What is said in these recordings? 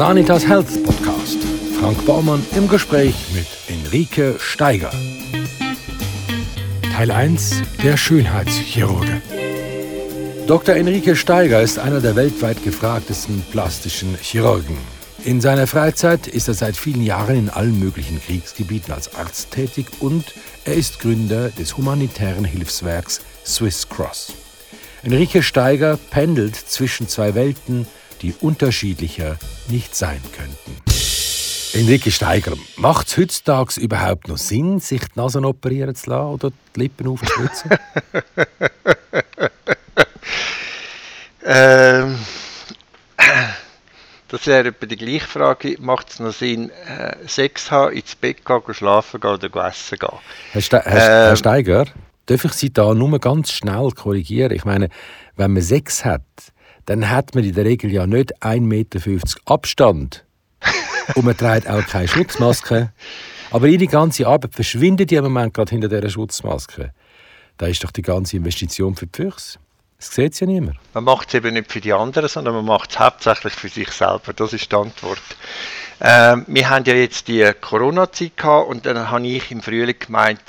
Sanitas Health Podcast. Frank Baumann im Gespräch mit Enrique Steiger. Teil 1 Der Schönheitschirurge. Dr. Enrique Steiger ist einer der weltweit gefragtesten plastischen Chirurgen. In seiner Freizeit ist er seit vielen Jahren in allen möglichen Kriegsgebieten als Arzt tätig und er ist Gründer des humanitären Hilfswerks Swiss Cross. Enrique Steiger pendelt zwischen zwei Welten, die unterschiedlicher nicht sein könnten. Enrique Steiger, macht es heutzutage überhaupt noch Sinn, sich die Nase operieren zu lassen oder die Lippen aufzuschlitzen? ähm, das wäre etwa die gleiche Frage. Macht es noch Sinn, äh, Sex haben, ins Bett gehen, schlafen gehen oder essen gehen? Herr, Ste ähm, Herr Steiger, darf ich Sie da nur ganz schnell korrigieren? Ich meine, wenn man Sex hat, dann hat man in der Regel ja nicht 1,50 Meter Abstand. Und man trägt auch keine Schutzmaske. Aber ihre ganze Arbeit verschwindet im Moment gerade hinter dieser Schutzmaske. Da ist doch die ganze Investition für die Füchse. Das sieht ja niemand. Man macht es eben nicht für die anderen, sondern man macht es hauptsächlich für sich selber. Das ist die Antwort. Ähm, wir haben ja jetzt die Corona-Zeit gehabt und dann habe ich im Frühling gemeint,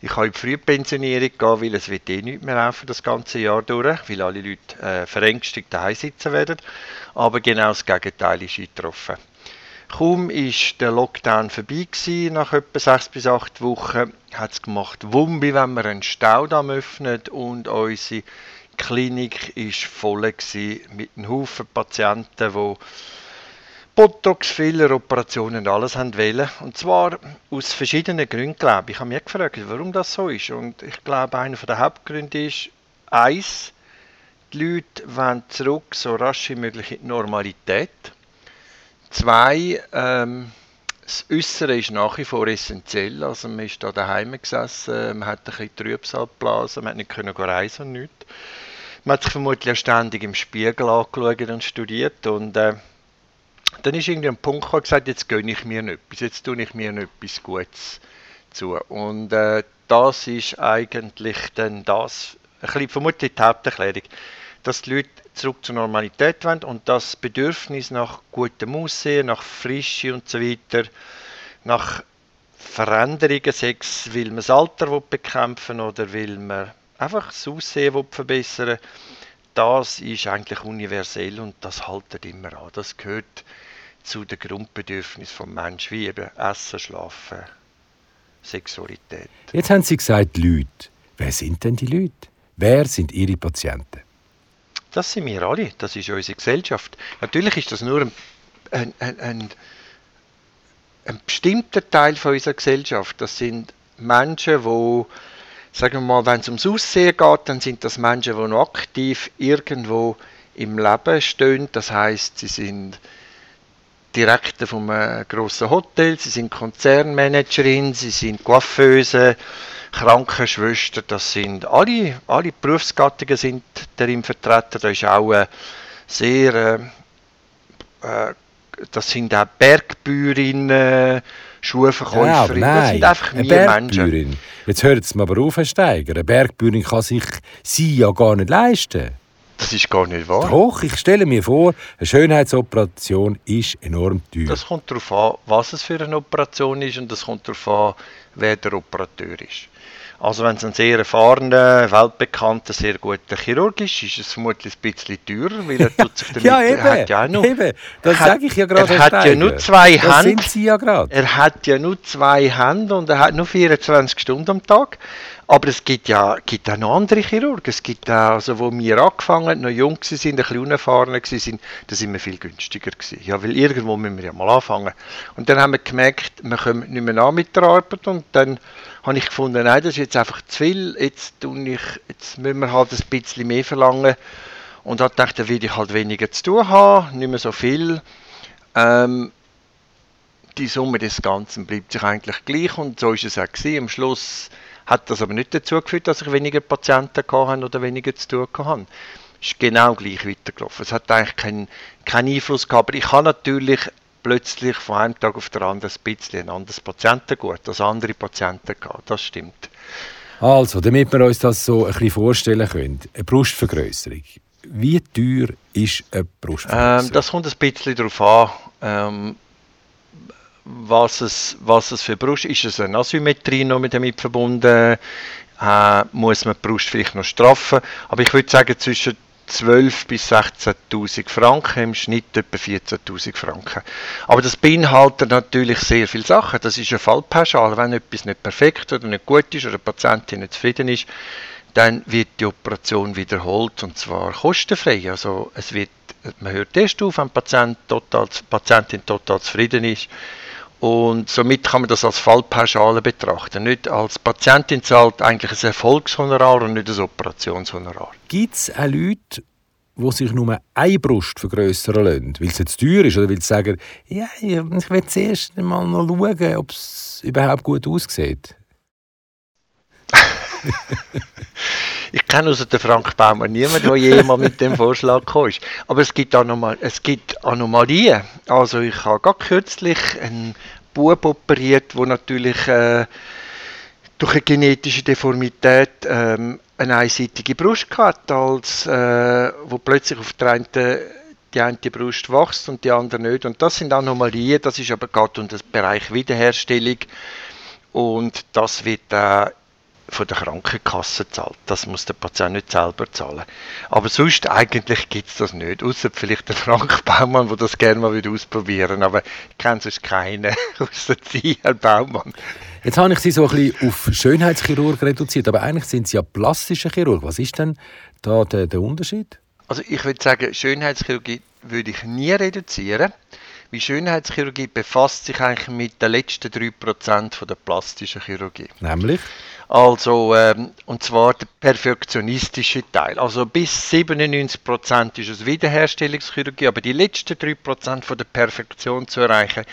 ich habe in die Frühpensionierung gehen, weil es wird eh nicht mehr laufen das ganze Jahr durch, weil alle Leute äh, verängstigt daheim sitzen werden. Aber genau das Gegenteil ist eingetroffen. Kaum ist der Lockdown vorbei gewesen, nach etwa sechs bis acht Wochen, hat es gemacht Wumbi, wenn wir einen Staudamm öffnet und unsere Klinik ist voll gewesen mit einem Haufen Patienten, die Botox, Filler, Operationen alles haben wollen. Und zwar aus verschiedenen Gründen, glaube ich. Ich habe mich gefragt, warum das so ist. Und ich glaube, einer der Hauptgründe ist, eins, die Leute wollen zurück so rasch wie möglich in die Normalität. Zwei, ähm, das Äußere ist nach wie vor essentiell. Also man ist da daheim gesessen, man hat ein bisschen Trübsal geblasen, man hat nicht können reisen und nichts. Man hat sich vermutlich ständig im Spiegel angeschaut und studiert und äh, dann ist irgendwie ein Punkt gekommen, gesagt, jetzt gönne ich mir etwas, jetzt tue ich mir etwas Gutes zu. Und äh, das ist eigentlich dann das, ein vermutlich die Haupterklärung, dass die Leute zurück zur Normalität wollen und das Bedürfnis nach gutem Aussehen, nach Frische und so weiter, nach Veränderungen, sei es, weil man das Alter bekämpfen oder weil man einfach das Aussehen verbessern will, das ist eigentlich universell und das haltet immer an. Das gehört zu den Grundbedürfnissen des Menschen, wie eben Essen, Schlafen, Sexualität. Jetzt haben Sie gesagt, Leute. Wer sind denn die Leute? Wer sind Ihre Patienten? Das sind wir alle, das ist unsere Gesellschaft. Natürlich ist das nur ein, ein, ein, ein, bestimmter Teil von unserer Gesellschaft. Das sind Menschen, die, sagen wir mal, wenn es ums Aussehen geht, dann sind das Menschen, die noch aktiv irgendwo im Leben stehen. Das heißt, sie sind Direktor von einem grossen Hotel, sie sind Konzernmanagerin, sie sind Coiffeuse, Krankenschwester, das sind alle, alle Berufsgattungen sind darin vertreten. Da ist auch eine sehr, äh, äh, das sind auch Bergbäuerinnen, Schuhverkäuferinnen, ja, das sind einfach eine Menschen. Jetzt hört es mir aber auf, Herr Steiger. Eine Bergbäuerin kann sich sie ja gar nicht leisten. Das ist gar nicht wahr. Doch, ich stelle mir vor, eine Schönheitsoperation ist enorm teuer. Das kommt darauf an, was es für eine Operation ist und das kommt darauf an, wer der Operateur ist. Also wenn es ein sehr erfahrener, weltbekannter, sehr guter Chirurg ist, ist es vermutlich ein bisschen teurer, weil er tut sich damit, ja, eben, er hat ja noch, eben, das sage ich ja gerade. Er hat ja nur zwei das Hände. Sind Sie ja gerade. Er hat ja nur zwei Hände und er hat nur 24 Stunden am Tag. Aber es gibt ja gibt auch noch andere Chirurgen. Es gibt auch, also wo wir angefangen haben, noch jung waren, ein bisschen unerfahren waren, da sind wir viel günstiger gewesen. Ja, weil irgendwo müssen wir ja mal anfangen. Und dann haben wir gemerkt, wir kommen nicht mehr an mit der Arbeit und dann habe ich gefunden, nein, das ist jetzt einfach zu viel, jetzt, ich, jetzt müssen wir halt ein bisschen mehr verlangen. Und habe gedacht, dann will ich halt weniger zu tun haben, nicht mehr so viel. Ähm, die Summe des Ganzen bleibt sich eigentlich gleich und so ist es auch gewesen. Am Schluss hat das aber nicht dazu geführt, dass ich weniger Patienten hatte oder weniger zu tun hatte. Es ist genau gleich weitergelaufen. Es hat eigentlich keinen, keinen Einfluss gehabt. Aber ich habe natürlich plötzlich von einem Tag auf den anderen ein bisschen ein anderes Patientengut als andere Patienten gehabt. Das stimmt. Also, damit wir uns das so ein bisschen vorstellen können, eine Brustvergrößerung. Wie teuer ist eine Brustvergrößerung? Ähm, das kommt ein bisschen darauf an, ähm, was, es, was es für Brust ist. Ist es eine Asymmetrie noch mit damit verbunden? Äh, muss man die Brust vielleicht noch straffen? Aber ich würde sagen, zwischen 12.000 bis 16.000 Franken, im Schnitt etwa 14.000 Franken. Aber das beinhaltet natürlich sehr viele Sachen. Das ist eine Fallpauschale. Wenn etwas nicht perfekt oder nicht gut ist oder die Patientin nicht zufrieden ist, dann wird die Operation wiederholt und zwar kostenfrei. Also es wird, man hört erst auf, wenn die, Patient total, die Patientin total zufrieden ist. Und somit kann man das als Fallpauschale betrachten. Nicht als Patientin zahlt eigentlich ein Erfolgshonorar und nicht ein Operationshonorar. Gibt es auch Leute, die sich nur eine Brust vergrößern lassen, weil es jetzt teuer ist oder weil sie sagen, ja, ich will zuerst mal noch schauen, ob es überhaupt gut aussieht? ich kenne außer den Frank Baumann niemanden, der jemals mit dem Vorschlag gekommen ist. Aber es gibt, es gibt Anomalien. Also ich habe gerade kürzlich einen Bub operiert, der natürlich äh, durch eine genetische Deformität ähm, eine einseitige Brust hat, als äh, wo plötzlich auf der einen die eine Brust wächst und die andere nicht. Und das sind Anomalien, das ist aber gerade um den Bereich Wiederherstellung und das wird äh, von der Krankenkasse zahlt. Das muss der Patient nicht selber zahlen. Aber sonst eigentlich gibt es das nicht. Außer vielleicht der Frank Baumann, der das gerne mal wieder ausprobieren Aber ich kenne sonst keinen, außer Sie, Herr Baumann. Jetzt habe ich Sie so ein bisschen auf Schönheitschirurg reduziert, aber eigentlich sind Sie ja plastischer Chirurg. Was ist denn da der, der Unterschied? Also ich würde sagen, Schönheitschirurgie würde ich nie reduzieren. Wie Schönheitschirurgie befasst sich eigentlich mit den letzten 3% der plastischen Chirurgie. Nämlich? Also, ähm, und zwar der perfektionistische Teil. Also bis 97% ist es Wiederherstellungschirurgie, aber die letzten 3% von der Perfektion zu erreichen,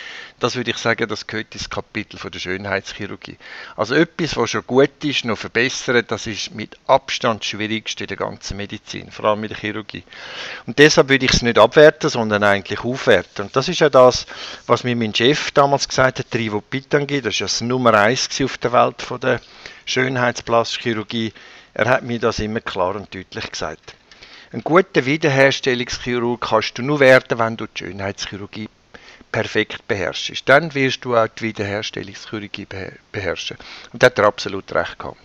das würde ich sagen, das gehört ins Kapitel von der Schönheitschirurgie. Also etwas, was schon gut ist, noch verbessern, das ist mit Abstand das Schwierigste in der ganzen Medizin, vor allem in der Chirurgie. Und deshalb würde ich es nicht abwerten, sondern eigentlich aufwerten. Und das ist ja das, was mir mein Chef damals gesagt hat, Trivo Pitangi, das ist ja das Nummer 1 auf der Welt von der Schönheitsplastikchirurgie, er hat mir das immer klar und deutlich gesagt. Ein guter Wiederherstellungschirurg kannst du nur werden, wenn du die Schönheitschirurgie perfekt beherrschst. Dann wirst du auch die Wiederherstellungschirurgie beherrschen. Und da hat er absolut recht gehabt.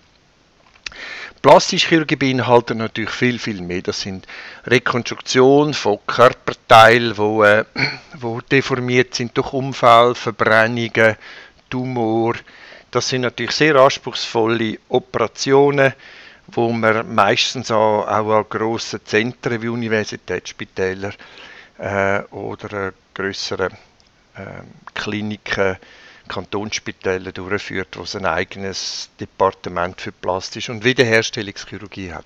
Plastische Chirurgie beinhaltet natürlich viel, viel mehr. Das sind Rekonstruktion von Körperteilen, wo, äh, wo deformiert sind durch Unfall, Verbrennungen, Tumor, das sind natürlich sehr anspruchsvolle Operationen, wo man meistens auch, auch an grossen Zentren wie Universitätsspitäler äh, oder äh, größeren Kliniken, Kantonsspitäler durchführt, wo es ein eigenes Departement für Plastisch- und Wiederherstellungschirurgie hat.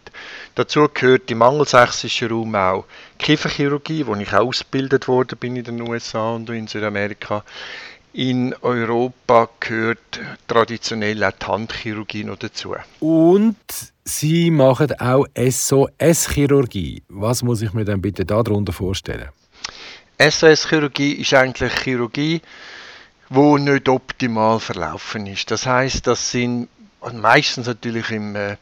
Dazu gehört im angelsächsischen Raum auch Kieferchirurgie, wo ich auch ausgebildet worden bin in den USA und in Südamerika. In Europa gehört traditionell auch die Handchirurgie noch dazu. Und Sie machen auch SOS-Chirurgie. Was muss ich mir dann bitte darunter vorstellen? SOS-Chirurgie ist eigentlich Chirurgie, wo nicht optimal verlaufen ist. Das heißt, das sind meistens natürlich im, äh,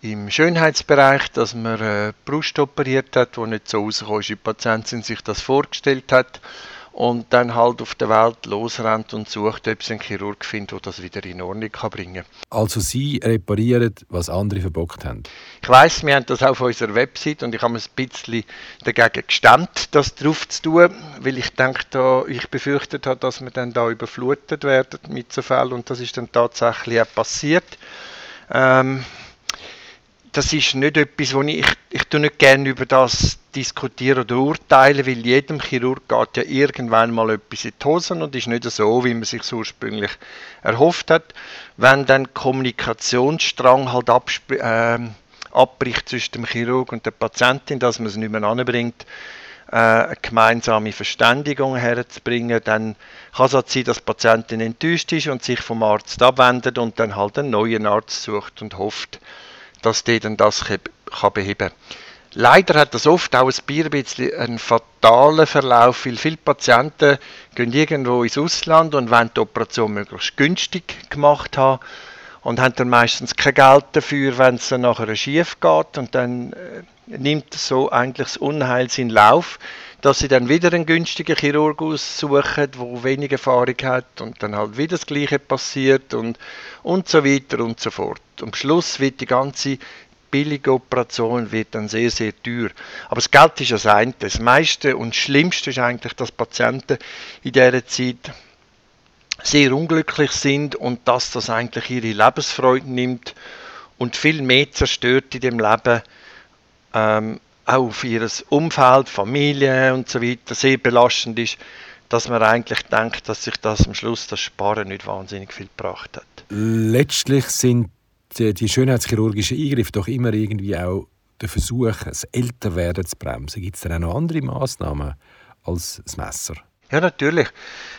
im Schönheitsbereich, dass man äh, Brust operiert hat, wo nicht so rausgekommen ist, wie die Patientin sich das vorgestellt hat und dann halt auf der Welt losrennt und sucht, ob sie einen Chirurg findet, der das wieder in Ordnung kann bringen kann. Also Sie reparieren, was andere verbockt haben? Ich weiss, wir haben das auf unserer Website und ich habe mir ein bisschen dagegen gestemmt, das drauf zu tun, weil ich denke, da, ich befürchtet habe, dass wir dann da überflutet werden mit so Fällen und das ist dann tatsächlich auch passiert. Ähm, das ist nicht etwas, wo ich, ich tue nicht gerne über das diskutieren oder urteilen, weil jedem Chirurg geht ja irgendwann mal etwas in die Hosen und ist nicht so, wie man sich ursprünglich erhofft hat. Wenn dann Kommunikationsstrang halt äh, abbricht zwischen dem Chirurg und der Patientin, dass man es nicht mehr anbringt, äh, eine gemeinsame Verständigung herzubringen, dann kann es sein, dass die Patientin enttäuscht ist und sich vom Arzt abwendet und dann halt einen neuen Arzt sucht und hofft, dass der dann das kann beheben kann. Leider hat das oft auch ein bisschen einen fatalen Verlauf, weil viele Patienten gehen irgendwo ins Ausland und wollen die Operation möglichst günstig gemacht haben. und haben dann meistens kein Geld dafür, wenn es dann nachher schief geht und dann äh, nimmt so eigentlich das Unheil seinen Lauf, dass sie dann wieder einen günstigen Chirurg aussuchen, der wenig Erfahrung hat und dann halt wieder das Gleiche passiert und, und so weiter und so fort. Am Schluss wird die ganze billige Operation wird dann sehr, sehr teuer. Aber das Geld ist das eine. Das meiste und Schlimmste ist eigentlich, dass Patienten in dieser Zeit sehr unglücklich sind und dass das eigentlich ihre Lebensfreude nimmt und viel mehr zerstört in dem Leben, ähm, auch für ihr Umfeld, Familie und so weiter, sehr belastend ist, dass man eigentlich denkt, dass sich das am Schluss das Sparen nicht wahnsinnig viel gebracht hat. Letztlich sind die schönheitschirurgischen Eingriffe doch immer irgendwie auch der Versuch, das Älterwerden zu bremsen. Gibt es denn auch noch andere Massnahmen als das Messer? Ja, natürlich.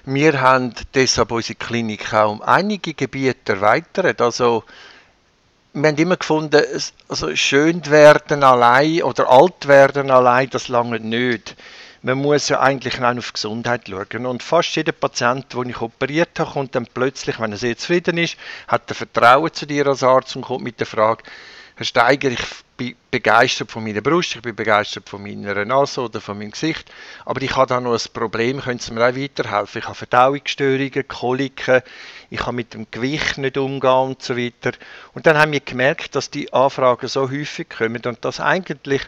Wir haben deshalb unsere Klinik auch um einige Gebiete erweitert. Also, wir haben immer gefunden, also schön werden allein oder alt werden allein, das lange nicht. Man muss ja eigentlich auch auf Gesundheit schauen. Und fast jeder Patient, den ich operiert habe, kommt dann plötzlich, wenn er sehr zufrieden ist, hat er Vertrauen zu dir als Arzt und kommt mit der Frage, Herr Steiger, ich bin begeistert von meiner Brust, ich bin begeistert von meiner Nase oder von meinem Gesicht, aber ich habe da noch ein Problem, können Sie mir auch weiterhelfen? Ich habe Verdauungsstörungen, Koliken, ich kann mit dem Gewicht nicht umgehen und so weiter. Und dann haben wir gemerkt, dass die Anfragen so häufig kommen und dass eigentlich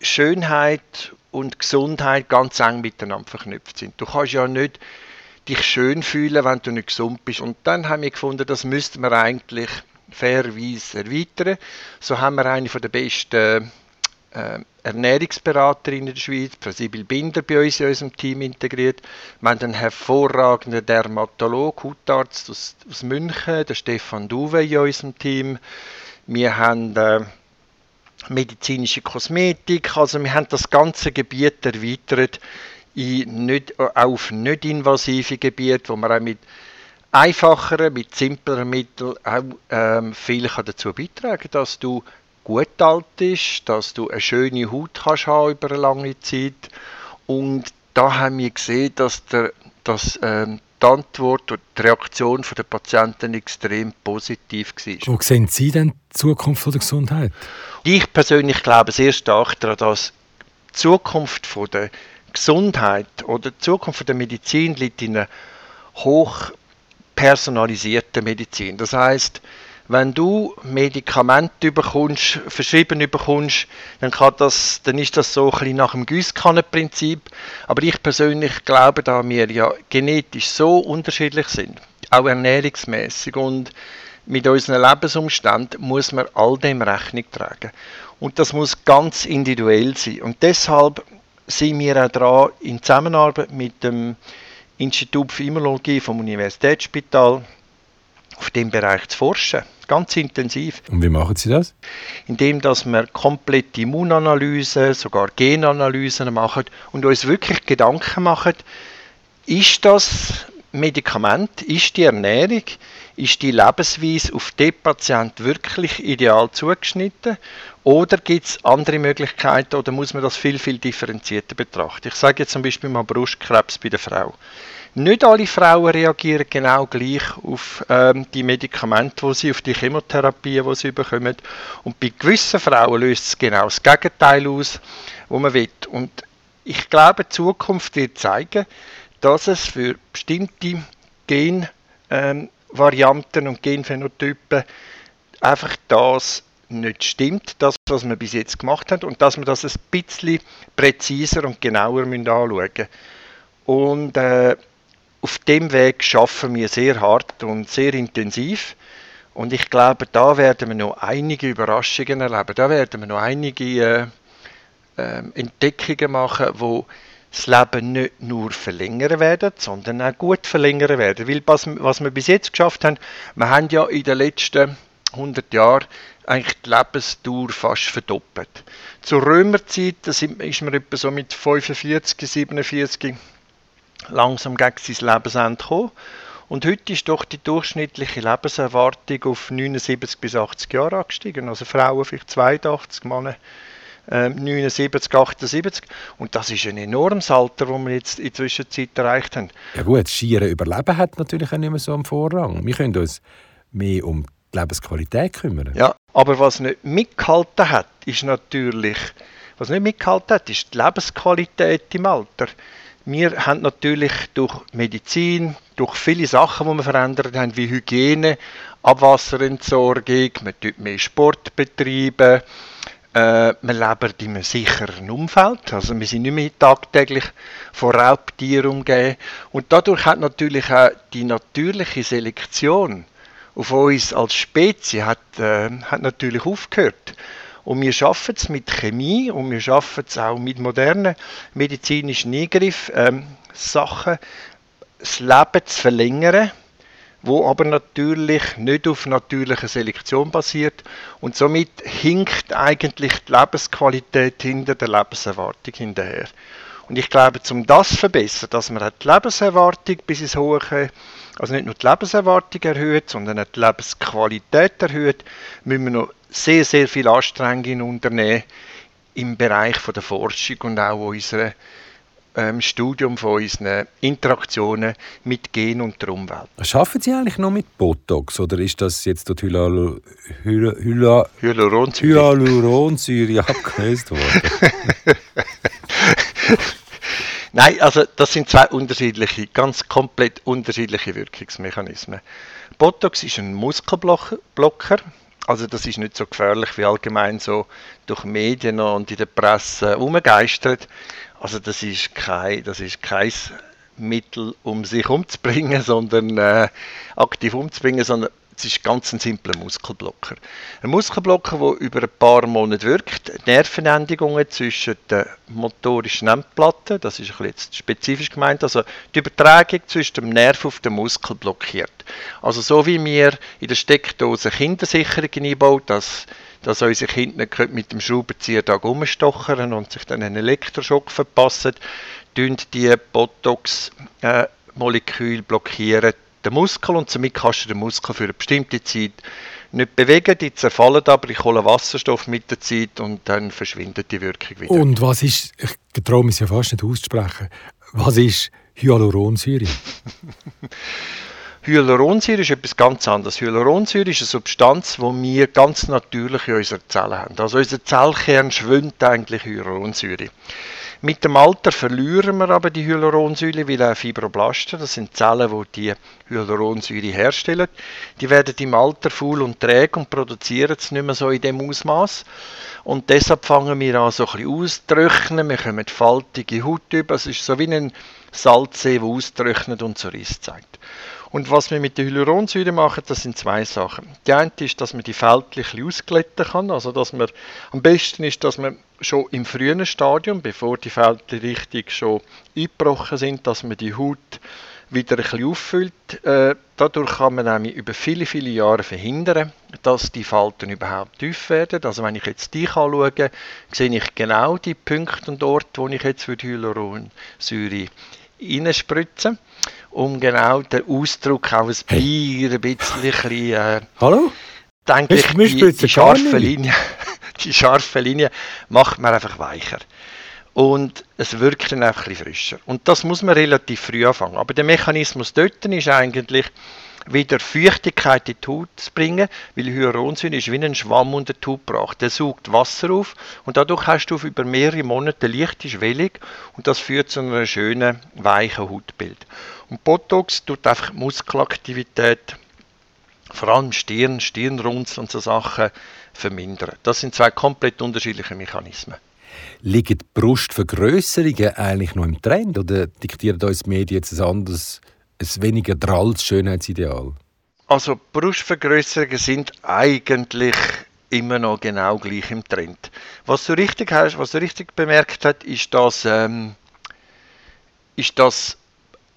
Schönheit und Gesundheit ganz eng miteinander verknüpft sind. Du kannst ja nicht dich schön fühlen, wenn du nicht gesund bist. Und dann haben wir gefunden, das müsste man eigentlich fairerweise erweitern. So haben wir eine der besten äh, Ernährungsberaterinnen in der Schweiz, Frau Sibyl Binder, bei uns in unserem Team integriert. Wir haben einen hervorragenden Dermatolog, Hautarzt aus, aus München, der Stefan Duve in unserem Team. Wir haben äh, medizinische Kosmetik, also wir haben das ganze Gebiet erweitert in nicht, auf nicht invasive Gebiete, wo man auch mit einfacheren, mit simpleren Mitteln auch ähm, viel kann dazu beitragen dass du gut alt bist, dass du eine schöne Haut kannst über eine lange Zeit. Und da haben wir gesehen, dass, der, dass ähm, die Antwort und die Reaktion der Patienten extrem positiv war. Wo sehen Sie denn die Zukunft der Gesundheit? Ich persönlich glaube sehr stark daran, dass die Zukunft der Gesundheit oder die Zukunft der Medizin liegt in einer hoch personalisierten Medizin. Das heißt, wenn du Medikamente bekommst, verschrieben bekommst, dann, kann das, dann ist das so ein bisschen nach dem Gießkannenprinzip. Aber ich persönlich glaube, da wir ja genetisch so unterschiedlich sind, auch ernährungsmäßig und mit unseren Lebensumständen, muss man all dem Rechnung tragen. Und das muss ganz individuell sein. Und deshalb sind wir auch dran, in Zusammenarbeit mit dem Institut für Immunologie vom Universitätsspital auf dem Bereich zu forschen. Ganz intensiv. Und wie machen Sie das? Indem dass wir komplette Immunanalysen, sogar Genanalysen machen und uns wirklich Gedanken machen, ist das Medikament, ist die Ernährung, ist die Lebensweise auf den Patienten wirklich ideal zugeschnitten oder gibt es andere Möglichkeiten oder muss man das viel, viel differenzierter betrachten? Ich sage jetzt zum Beispiel mal Brustkrebs bei der Frau. Nicht alle Frauen reagieren genau gleich auf ähm, die Medikamente, die sie, auf die Chemotherapie, die sie bekommen. Und bei gewissen Frauen löst es genau das Gegenteil aus, wo man will. Und ich glaube, die Zukunft wird zeigen, dass es für bestimmte Genvarianten ähm, und Genphänotypen einfach das nicht stimmt, das, was wir bis jetzt gemacht haben, und dass wir das ein bisschen präziser und genauer anschauen müssen. Und äh, auf dem Weg schaffen wir sehr hart und sehr intensiv. Und ich glaube, da werden wir noch einige Überraschungen erleben. Da werden wir noch einige äh, äh, Entdeckungen machen, wo das Leben nicht nur verlängern werden, sondern auch gut verlängern werden. Weil was, was wir bis jetzt geschafft haben, wir haben ja in den letzten 100 Jahren eigentlich die Lebensdauer fast verdoppelt. Zur Römerzeit, da ist man etwa so mit 45, 47 langsam gegen sein Lebensende gekommen. Und heute ist doch die durchschnittliche Lebenserwartung auf 79 bis 80 Jahre angestiegen. Also Frauen vielleicht 82, Männer äh, 79, 78. Und das ist ein enormes Alter, das wir jetzt in der Zwischenzeit erreicht haben. Ja gut, das schiere Überleben hat natürlich auch nicht mehr so einen Vorrang. Wir können uns mehr um die Lebensqualität kümmern. Ja, aber was nicht mitgehalten hat, ist natürlich, was nicht mitgehalten hat, ist die Lebensqualität im Alter. Wir haben natürlich durch Medizin, durch viele Sachen, die wir verändert haben, wie Hygiene, Abwasserentsorgung, man tut mehr Sport betreiben, äh, wir leben in einem sicheren Umfeld, also wir sind nicht mehr tagtäglich von Raubtieren umgeben und dadurch hat natürlich auch die natürliche Selektion auf uns als Spezies hat, äh, hat natürlich aufgehört. Und wir schaffen es mit Chemie und wir schaffen es auch mit modernen medizinischen Eingriffen, ähm, Sachen, das Leben zu verlängern, wo aber natürlich nicht auf natürlicher Selektion basiert und somit hinkt eigentlich die Lebensqualität hinter der Lebenserwartung hinterher. Und ich glaube, um das zu verbessern, dass man die Lebenserwartung bis ins Hohe, also nicht nur die Lebenserwartung erhöht, sondern auch die Lebensqualität erhöht, müssen wir noch sehr, sehr viel Anstrengungen unternehmen im Bereich von der Forschung und auch unserer ähm, Studium von unseren Interaktionen mit Gen und der Umwelt. Schaffen Sie eigentlich noch mit Botox oder ist das jetzt Hyla, Hyaluronsäure, Hyaluronsäure abgelöst worden? Nein, also das sind zwei unterschiedliche, ganz komplett unterschiedliche Wirkungsmechanismen. Botox ist ein Muskelblocker, also das ist nicht so gefährlich wie allgemein so durch Medien und in der Presse umgeistert. Also das ist kein, das ist kein Mittel, um sich umzubringen, sondern äh, aktiv umzubringen, sondern es ist ganz ein simpler Muskelblocker. Ein Muskelblocker, der über ein paar Monate wirkt, Nervenendigungen zwischen den motorischen Endplatten, das ist jetzt spezifisch gemeint, also die Übertragung zwischen dem Nerv auf den Muskel blockiert. Also so wie wir in der Steckdose Kindersicherungen einbauen, dass dass unsere Kinder mit dem Schraubenzieher da rumstochern und sich dann einen Elektroschock verpassen, tun die Botox-Moleküle blockieren den Muskel und somit kannst du den Muskel für eine bestimmte Zeit nicht bewegen, die zerfallen aber, ich hole Wasserstoff mit der Zeit und dann verschwindet die Wirkung wieder. Und was ist, ich traue mich ja fast nicht auszusprechen, was ist Hyaluronsäure? Hyaluronsäure ist etwas ganz anderes. Hyaluronsäure ist eine Substanz, die wir ganz natürlich in unseren Zellen haben. Also unser Zellkern schwimmt eigentlich Hyaluronsäure. Mit dem Alter verlieren wir aber die Hyaluronsäure, weil auch Fibroblasten, das sind Zellen, die die Hyaluronsäure herstellen, die werden im Alter faul und träge und produzieren es nicht mehr so in dem Ausmaß. Und deshalb fangen wir an, so ein bisschen wir kommen faltige Haut über, es ist so wie ein Salzsee, der austrocknet und so Riss zeigt. Und was wir mit der Hyaluronsäure machen, das sind zwei Sachen. Die eine ist, dass man die Fältchen ausglätten kann, also dass man, am besten ist, dass man schon im frühen Stadium, bevor die Fältchen richtig schon eingebrochen sind, dass man die Haut wieder ein bisschen auffüllt. Äh, dadurch kann man nämlich über viele, viele Jahre verhindern, dass die Falten überhaupt tief werden. Also wenn ich jetzt dich anschaue, sehe ich genau die Punkte und Orte, wo ich jetzt Hyaluronsäure reinspritze um genau den Ausdruck auch ein hey. ein bisschen, äh, Hallo? denke ich, die, die scharfe Linie, die scharfe Linie macht man einfach weicher. Und es wirkt dann einfach ein bisschen frischer. Und das muss man relativ früh anfangen. Aber der Mechanismus dort ist eigentlich, wieder Feuchtigkeit in die Haut zu bringen, weil Hyaluronsäure ist wie ein Schwamm unter die Haut gebracht. Der saugt Wasser auf und dadurch hast du über mehrere Monate leichte Schwellung und das führt zu einem schönen, weichen Hautbild. Und Botox tut einfach Muskelaktivität, vor allem Stirn, Stirnrunzeln und so Sachen vermindern. Das sind zwei komplett unterschiedliche Mechanismen. Liegen Brustvergrößerungen eigentlich noch im Trend oder diktieren uns die Medien jetzt ein anderes ein weniger dralles Schönheitsideal? Also Brustvergrößerungen sind eigentlich immer noch genau gleich im Trend. Was du richtig hast, was du richtig bemerkt hast, ist, dass, ähm, ist, dass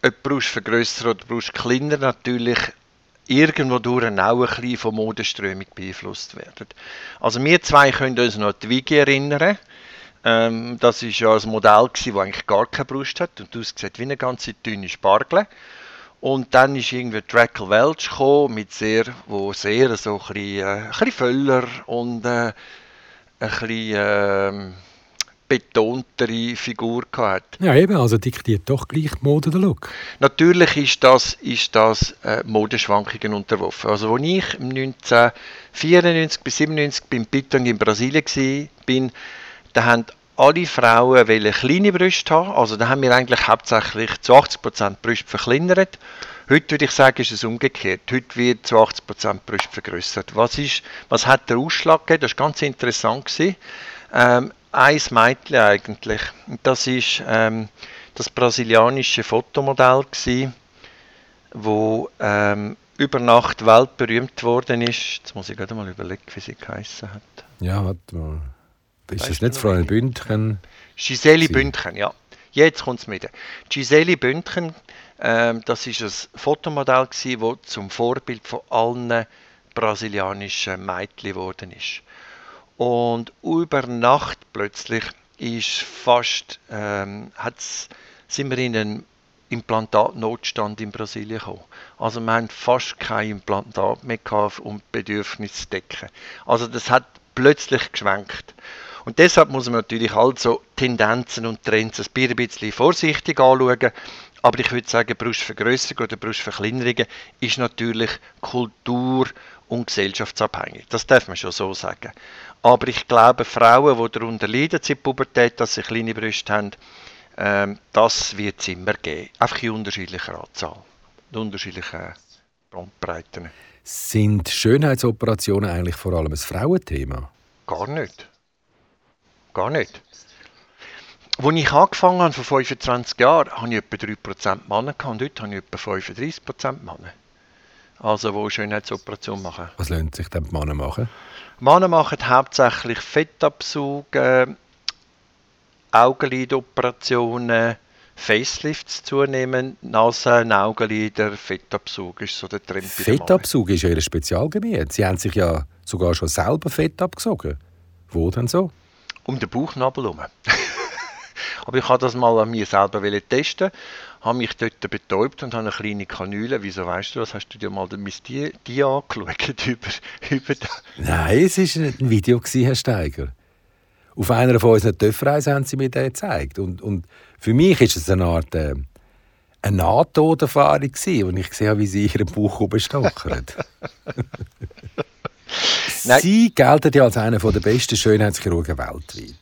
eine Brustvergrößer oder Brustkleiner natürlich irgendwo durch auch ein von Modeströmung beeinflusst werden. Also wir zwei können uns noch an die Wigi erinnern. Ähm, das war ja ein Modell, das eigentlich gar keine Brust hat und aussieht wie eine ganze dünne Spargel. Und dann ist irgendwie Drackle Welch gekommen, mit sehr, wo sehr so ein bisschen, äh, ein bisschen Völler und äh, ein bisschen äh, betontere Figur gehabt. Ja, eben, also diktiert doch gleich die Mode der Look. Natürlich ist das, ist das äh, Modeschwankungen unterworfen. Also, als ich 1994 bis 1997 beim Pitong in Brasilien war, bin, da haben alle Frauen kleine Brüste haben. Also da haben wir eigentlich hauptsächlich zu 80% Brüste verkleinert. Heute würde ich sagen, ist es umgekehrt. Heute wird zu 80% Brüste vergrößert. Was, ist, was hat der Ausschlag gegeben? Das war ganz interessant. Ähm, ein Mädchen eigentlich. Das ist ähm, das brasilianische Fotomodell wo ähm, über Nacht weltberühmt worden ist. Jetzt muss ich gerade mal überlegen, wie sie geheißen hat. Ja, warte mal. Ist das nicht Frau Bündchen? Giselle Bündchen, ja. Jetzt kommt es mit. Giselle Bündchen, ähm, das ist ein Fotomodell das zum Vorbild von allen brasilianischen Mädchen geworden ist. Und über Nacht plötzlich ist fast, ähm, sind wir in einen Implantatnotstand in Brasilien gekommen. Also wir haben fast kein Implantat mehr gehabt, um Bedürfnisse zu decken. Also das hat plötzlich geschwenkt. Und deshalb muss man natürlich also Tendenzen und Trends ein bisschen vorsichtig anschauen. Aber ich würde sagen, Brustvergrößerung oder Brustverkleinerung ist natürlich Kultur- und gesellschaftsabhängig. Das darf man schon so sagen. Aber ich glaube, Frauen, die darunter leiden, in Pubertät, dass sie kleine Brüste haben, ähm, das wird es immer geben. Einfach in unterschiedlicher Anzahl, in unterschiedlichen Bandbreiten. Sind Schönheitsoperationen eigentlich vor allem ein Frauenthema? Gar nicht. Gar nicht. Als ich angefangen habe, vor 25 Jahren, hatte ich etwa 3% Männer und heute habe ich etwa 35% Männer. Also, die Schönheitsoperationen machen. Was lohnt sich denn die Männer machen? Männer machen hauptsächlich Fettabzug, äh, Augenlidoperationen, Facelifts zunehmen, Nase, Augenlider, Fettabzug ist so der Trend. Fettabzug ist ja ihr Spezialgebiet. Sie haben sich ja sogar schon selber Fett abgesogen. Wo denn so? Um den Bauchnabel herum. Aber ich habe das mal an mir selber testen, habe mich dort betäubt und habe eine kleine Kanüle. Wieso weißt du das? Hast du dir mal mein die, die angeschaut über, über Nein, es war ein Video, Herr Steiger. Auf einer von unseren Töpfreisen haben sie mir den gezeigt. Und, und für mich ist es eine Art äh, eine Nahtoderfahrung, als ich gesehen habe, wie sie ihren Bauch obenstochern. Sie gelten ja als einer der besten Schönheitschirurgen weltweit.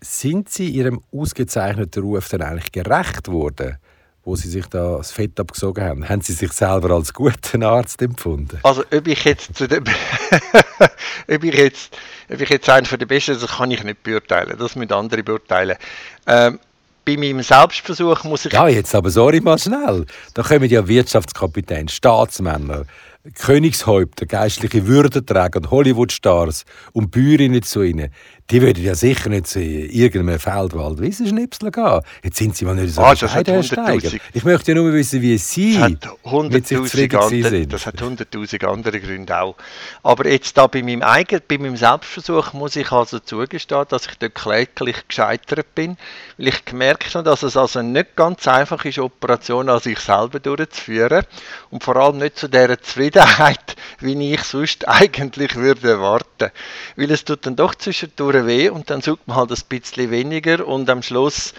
Sind Sie Ihrem ausgezeichneten Ruf dann eigentlich gerecht worden, wo Sie sich da das Fett abgesogen haben? Haben Sie sich selber als guten Arzt empfunden? Also ob ich jetzt zu dem ob ich jetzt, ob ich jetzt einer der Besten, das kann ich nicht beurteilen. Das müssen andere beurteilen. Ähm, bei meinem Selbstversuch muss ich... Ja, jetzt aber sorry mal schnell. Da kommen ja Wirtschaftskapitän, Staatsmänner, Königshäupter, geistliche Würdenträger und Hollywood-Stars und Bäuerinnen zu ihnen, die würden ja sicher nicht zu irgendeinem Feldwald Wissenschnipsel gehen. Jetzt sind sie mal nicht so ah, bescheiden, Ich möchte ja nur wissen, wie Sie mit sich zufrieden sind. Das hat hunderttausend andere Gründe auch. Aber jetzt da bei meinem eigenen, bei meinem Selbstversuch muss ich also zugestehen, dass ich dort kläglich gescheitert bin, weil ich gemerkt habe, dass es also nicht ganz einfach ist, Operationen an sich selber durchzuführen und vor allem nicht zu dieser Zufriedenheit, wie ich sonst eigentlich würde erwarten. Weil es tut dann doch zwischendurch weh und dann sucht man halt ein bisschen weniger und am Schluss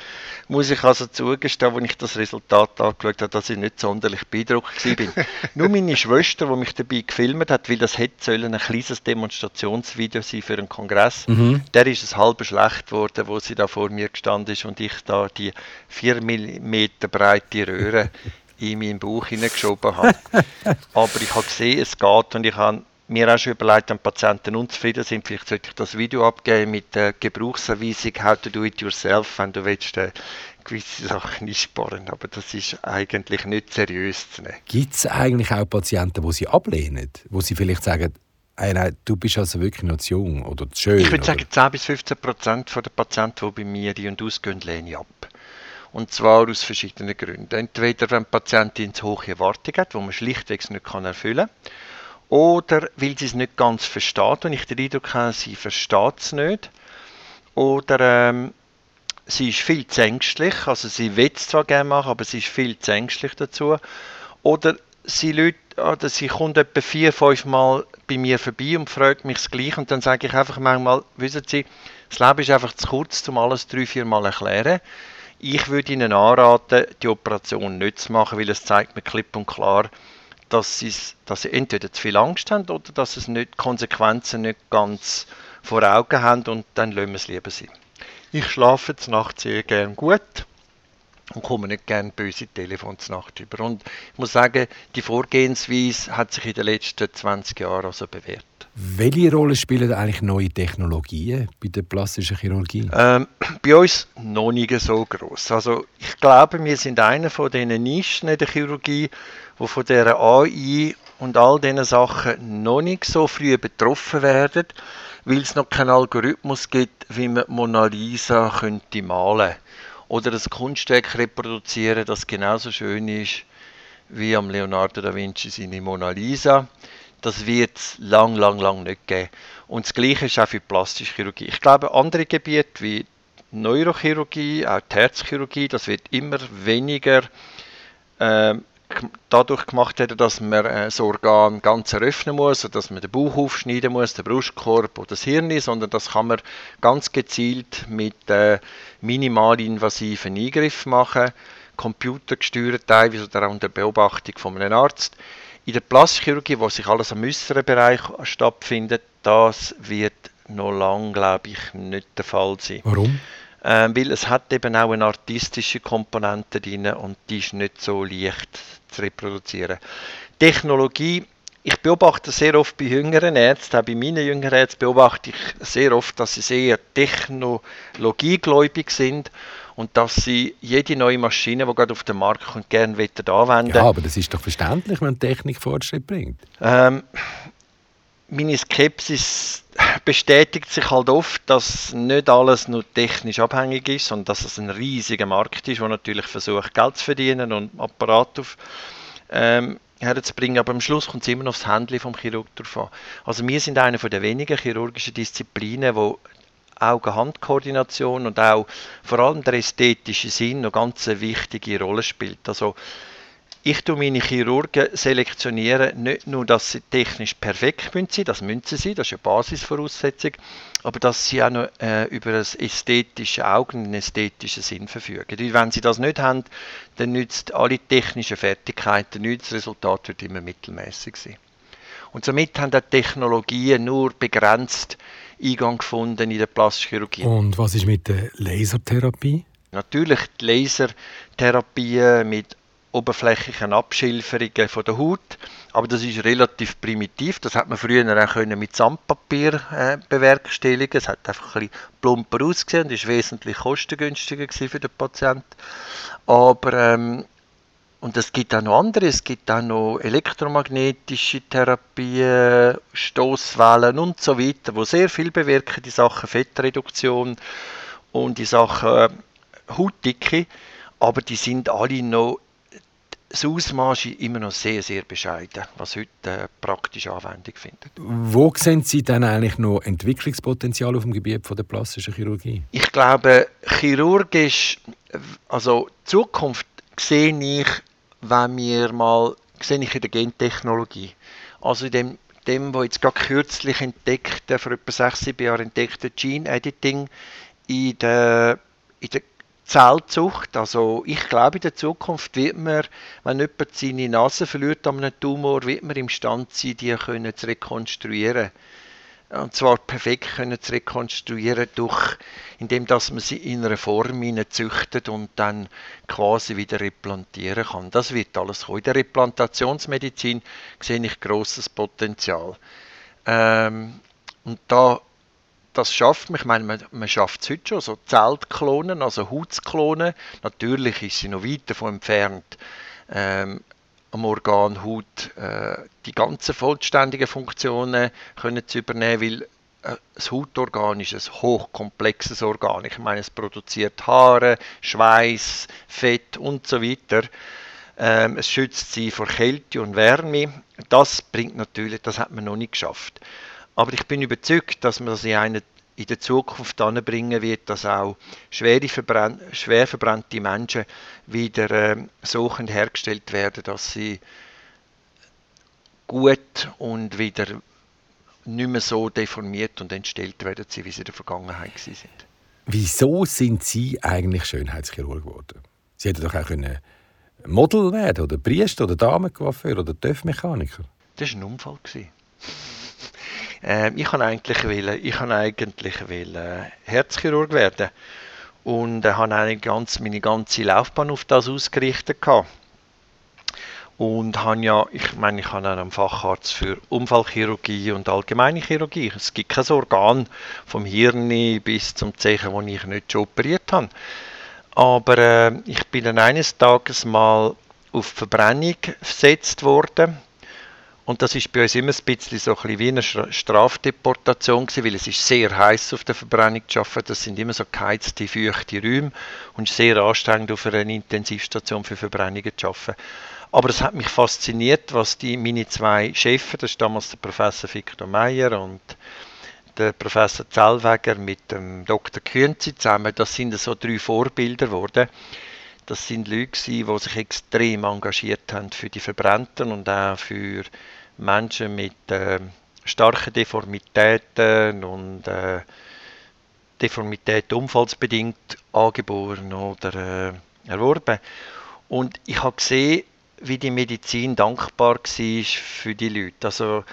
muss ich also zugestehen, als ich das Resultat angeschaut habe, dass ich nicht sonderlich beeindruckt war. Nur meine Schwester, die mich dabei gefilmt hat, weil das hätte sollen ein kleines Demonstrationsvideo sein für einen Kongress, mhm. der ist es halb schlecht geworden, wo sie da vor mir gestanden ist und ich da die 4 mm breite Röhre in meinen Bauch hineingeschoben habe. Aber ich habe gesehen, es geht und ich habe mir auch schon überlegt, wenn Patienten unzufrieden sind, vielleicht sollte ich das Video abgeben mit der Gebrauchsanweisung How to do it yourself, wenn du willst, äh, gewisse Sachen einsparen. Aber das ist eigentlich nicht seriös zu nehmen. Gibt es eigentlich auch Patienten, die sie ablehnen, wo sie vielleicht sagen, hey, nein, du bist also wirklich noch zu jung oder zu schön? Ich würde sagen, 10 bis 15 Prozent der Patienten, die bei mir die und ausgehen, lehne ich ab. Und zwar aus verschiedenen Gründen. Entweder wenn die Patientin zu hohe Erwartungen hat, die man schlichtweg nicht erfüllen kann, oder weil sie es nicht ganz versteht und ich den Eindruck habe, sie versteht es nicht. Oder ähm, sie ist viel zu ängstlich, also sie will es zwar gerne machen, aber sie ist viel zu ängstlich dazu. Oder sie, Leute, oder sie kommt etwa vier, fünf Mal bei mir vorbei und fragt mich das Gleiche und dann sage ich einfach manchmal, wissen Sie, Das Leben ist einfach zu kurz, um alles drei, vier Mal erklären. Ich würde Ihnen anraten, die Operation nicht zu machen, weil es zeigt mir klipp und klar, dass sie, dass sie entweder zu viel Angst haben oder dass es nicht Konsequenzen nicht ganz vor Augen haben und dann lassen wir es lieber sein. Ich schlafe zur Nacht sehr gern gut und komme nicht gerne böse Telefons Nacht über. Und ich muss sagen, die Vorgehensweise hat sich in den letzten 20 Jahren also bewährt. Welche Rolle spielen eigentlich neue Technologien bei der plastischen Chirurgie? Ähm, bei uns noch nicht so groß. Also ich glaube, wir sind einer von diesen Nischen in der Chirurgie, wo von der AI und all diesen Sachen noch nicht so früh betroffen werden, weil es noch keinen Algorithmus gibt, wie man Mona Lisa könnte malen oder ein Kunstwerk reproduzieren, das genauso schön ist wie am Leonardo da Vinci seine Mona Lisa. Das wird es lang, lang, lang nicht geben. Und das Gleiche ist auch für die plastische Chirurgie. Ich glaube, andere Gebiete wie Neurochirurgie, auch die Herzchirurgie, das wird immer weniger äh, dadurch gemacht werden, dass man äh, das Organ ganz eröffnen muss, dass man den Bauch aufschneiden muss, den Brustkorb oder das Hirn, sondern das kann man ganz gezielt mit äh, minimalinvasiven Eingriffen machen, computergesteuert teilweise oder auch unter Beobachtung von einem Arzt. In der Plastikchirurgie, wo sich alles am äußeren Bereich stattfindet, das wird noch lange, glaube ich, nicht der Fall sein. Warum? Ähm, weil es hat eben auch eine artistische Komponente drin und die ist nicht so leicht zu reproduzieren. Technologie, ich beobachte sehr oft bei jüngeren Ärzten, auch bei meinen jüngeren Ärzten beobachte ich sehr oft, dass sie sehr technologiegläubig sind und dass sie jede neue Maschine, die gerade auf den Markt kommt, gerne anwenden Ja, aber das ist doch verständlich, wenn Technik Fortschritt bringt. Ähm, meine Skepsis bestätigt sich halt oft, dass nicht alles nur technisch abhängig ist, sondern dass es ein riesiger Markt ist, der natürlich versucht, Geld zu verdienen und Apparat auf, ähm, herzubringen. Aber am Schluss kommt es immer noch aufs Handy vom Chirurg drauf. Also wir sind eine der wenigen chirurgischen Disziplinen, wo Auge-Hand-Koordination und auch vor allem der ästhetische Sinn eine ganz wichtige Rolle spielt. Also ich tue meine Chirurgen selektionieren, nicht nur, dass sie technisch perfekt sind, das müssen sie sein, das ist eine Basisvoraussetzung, aber dass sie auch noch äh, über ein ästhetisches Auge, einen ästhetischen Sinn verfügen. Und wenn sie das nicht haben, dann nützt alle technischen Fertigkeiten nichts, das Resultat wird immer mittelmäßig sein. Und somit haben die Technologien nur begrenzt Eingang gefunden in der Plastikchirurgie. Und was ist mit der Lasertherapie? Natürlich die Lasertherapie mit oberflächlichen Abschilferungen von der Haut. Aber das ist relativ primitiv. Das hat man früher auch können mit Sandpapier äh, bewerkstelligen. Es hat einfach ein bisschen plumper ausgesehen und ist wesentlich kostengünstiger für den Patienten. Aber ähm, und es gibt auch noch andere, es gibt auch noch elektromagnetische Therapien, Stoßwellen und so weiter, wo sehr viel bewirken, die Sachen Fettreduktion und die Sachen äh, Hautdicke, aber die sind alle noch das Ausmaß ist immer noch sehr, sehr bescheiden, was heute äh, praktische Anwendung findet. Wo sehen Sie dann eigentlich noch Entwicklungspotenzial auf dem Gebiet von der plastischen Chirurgie? Ich glaube, chirurgisch, also Zukunft sehe ich, wenn wir mal, sehe ich in der Gentechnologie. Also in dem, dem was jetzt gerade kürzlich entdeckt, vor etwa sechs, sieben Jahren entdeckte Gene Editing in der, in der Zellzucht. Also ich glaube, in der Zukunft wird man, wenn jemand seine Nase verliert an einem Tumor, wird man imstande sein, die können zu rekonstruieren. Und zwar perfekt können zu rekonstruieren, durch, indem dass man sie in einer Form züchtet und dann quasi wieder replantieren kann. Das wird alles kommen. In der Replantationsmedizin sehe ich großes Potenzial. Ähm, und da das schafft man. Ich meine, man, man schafft es heute schon, so Zeltklonen, also Hautklonen. Natürlich ist sie noch weit davon entfernt, ähm, am Organ Haut äh, die ganzen vollständigen Funktionen können zu übernehmen, weil äh, das Hautorgan ist ein hochkomplexes Organ. Ich meine, es produziert Haare, Schweiß, Fett und so weiter. Ähm, es schützt sie vor Kälte und Wärme. Das bringt natürlich, das hat man noch nicht geschafft. Aber ich bin überzeugt, dass man das in, eine, in der Zukunft anbringen wird, dass auch schwer, verbrann, schwer verbrannte Menschen wieder äh, so hergestellt werden, dass sie gut und wieder nicht mehr so deformiert und entstellt werden sie, wie sie in der Vergangenheit sind. Wieso sind Sie eigentlich Schönheitschirurg geworden? Sie hätten doch auch können Model werden oder Priester oder Damencoiffeur oder TÜV-Mechaniker. Das war ein Unfall. Äh, ich wollte eigentlich, wollen, ich eigentlich wollen Herzchirurg werden und äh, habe ganz, meine ganze Laufbahn auf das ausgerichtet. Gehabt. Und habe ja, ich meine, ich habe einen Facharzt für Unfallchirurgie und allgemeine Chirurgie. Es gibt kein Organ vom Hirn bis zum Zeichen, wo ich nicht schon operiert habe. Aber äh, ich bin dann eines Tages mal auf Verbrennung gesetzt worden. Und das ist bei uns immer ein bisschen so ein bisschen wie eine Strafdeportation gewesen, weil es ist sehr heiß auf der Verbrennung zu arbeiten. Das sind immer so geheizte, feuchte Räume und sehr anstrengend auf einer Intensivstation für Verbrennungen zu arbeiten. Aber es hat mich fasziniert, was die meine zwei Chefs, das ist damals der Professor Victor Meyer und der Professor Zellweger mit dem Dr. Künzi zusammen, das sind so drei Vorbilder geworden. Das sind Leute, die sich extrem engagiert haben für die Verbrannten und auch für Menschen mit äh, starken Deformitäten und äh, Deformität unfallsbedingt angeboren oder äh, erworben. Und ich habe gesehen, wie die Medizin dankbar war für die Leute. Also,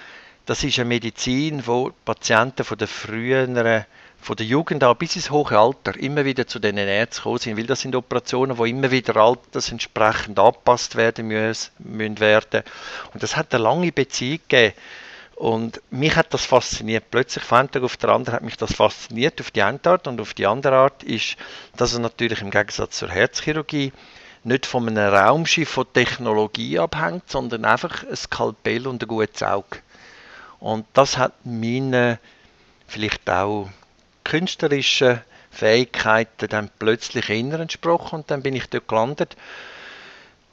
das ist eine Medizin, wo Patienten von der früheren, von der Jugend an bis ins hohe Alter immer wieder zu den Ärzten gekommen sind, weil das sind Operationen, wo immer wieder altersentsprechend angepasst werden müssen, werden. Und das hat eine lange Beziehung gegeben. Und mich hat das fasziniert. Plötzlich von Tag auf den anderen hat mich das fasziniert auf die eine Art und auf die andere Art ist, dass es natürlich im Gegensatz zur Herzchirurgie nicht von einem Raumschiff von Technologie abhängt, sondern einfach ein Skalpell und ein gutes Auge. Und das hat meine vielleicht auch künstlerischen Fähigkeiten dann plötzlich inner entsprochen und dann bin ich dort gelandet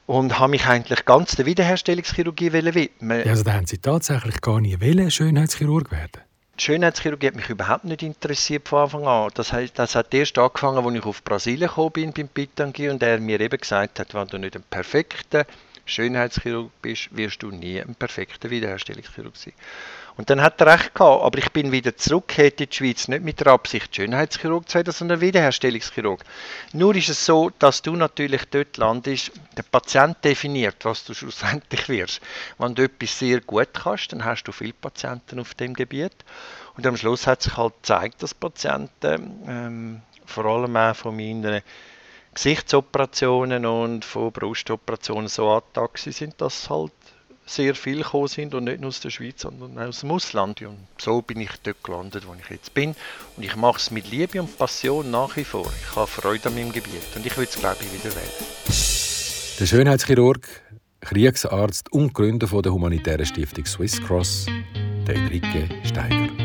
und habe mich eigentlich ganz der Wiederherstellungschirurgie widmen. Ja, also da haben Sie tatsächlich gar nie wollen, Schönheitschirurg werden? Die Schönheitschirurgie hat mich überhaupt nicht interessiert von Anfang an. Das, heißt, das hat erst angefangen, als ich auf Brasilien gekommen bin, beim Pitangi, und er mir eben gesagt hat, wenn du nicht ein perfekter Schönheitschirurg bist, wirst du nie ein perfekter Wiederherstellungschirurg sein. Und dann hat er recht gehabt, aber ich bin wieder zurück in die Schweiz, nicht mit der Absicht, Schönheitschirurg zu werden, sondern Wiederherstellungschirurg. Nur ist es so, dass du natürlich dort landest, der Patient definiert, was du schlussendlich wirst. Wenn du etwas sehr gut kannst, dann hast du viele Patienten auf dem Gebiet. Und am Schluss hat sich halt gezeigt, dass Patienten, ähm, vor allem auch von meinen Gesichtsoperationen und von Brustoperationen so angetan sind, dass halt sehr viel gekommen sind und nicht nur aus der Schweiz, sondern aus dem Ausland. Und so bin ich dort gelandet, wo ich jetzt bin. Und ich mache es mit Liebe und Passion nach wie vor. Ich habe Freude an meinem Gebiet und ich will es, glaube ich, wieder wählen. Der Schönheitschirurg, Kriegsarzt und Gründer der humanitären Stiftung Swiss Cross, der Enrique Steiger.